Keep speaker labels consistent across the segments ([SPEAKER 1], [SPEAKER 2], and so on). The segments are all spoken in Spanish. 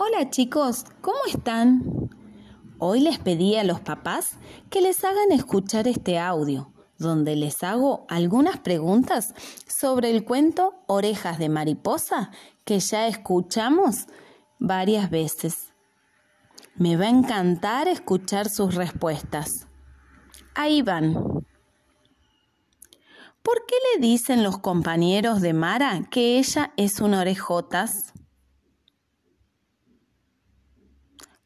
[SPEAKER 1] Hola chicos, ¿cómo están? Hoy les pedí a los papás que les hagan escuchar este audio, donde les hago algunas preguntas sobre el cuento Orejas de Mariposa que ya escuchamos varias veces. Me va a encantar escuchar sus respuestas. Ahí van. ¿Por qué le dicen los compañeros de Mara que ella es un orejotas?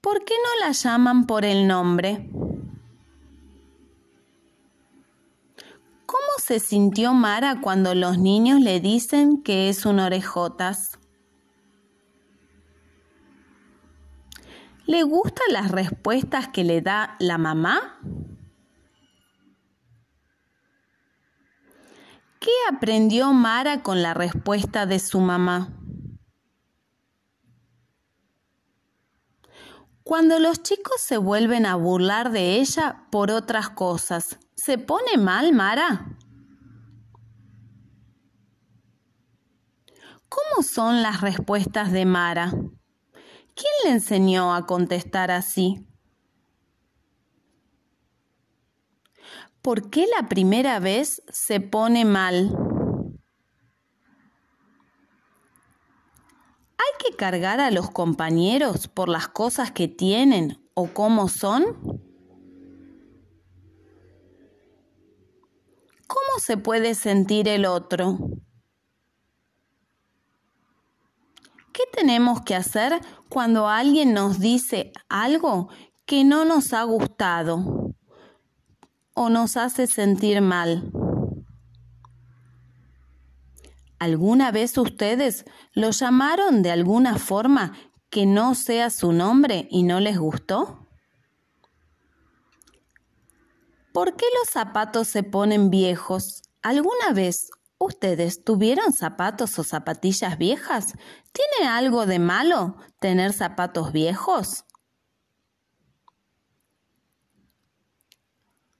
[SPEAKER 1] ¿Por qué no la llaman por el nombre? ¿Cómo se sintió Mara cuando los niños le dicen que es un orejotas? ¿Le gustan las respuestas que le da la mamá? ¿Qué aprendió Mara con la respuesta de su mamá? Cuando los chicos se vuelven a burlar de ella por otras cosas, ¿se pone mal Mara? ¿Cómo son las respuestas de Mara? ¿Quién le enseñó a contestar así? ¿Por qué la primera vez se pone mal? Que cargar a los compañeros por las cosas que tienen o cómo son? ¿Cómo se puede sentir el otro? ¿Qué tenemos que hacer cuando alguien nos dice algo que no nos ha gustado o nos hace sentir mal? ¿Alguna vez ustedes lo llamaron de alguna forma que no sea su nombre y no les gustó? ¿Por qué los zapatos se ponen viejos? ¿Alguna vez ustedes tuvieron zapatos o zapatillas viejas? ¿Tiene algo de malo tener zapatos viejos?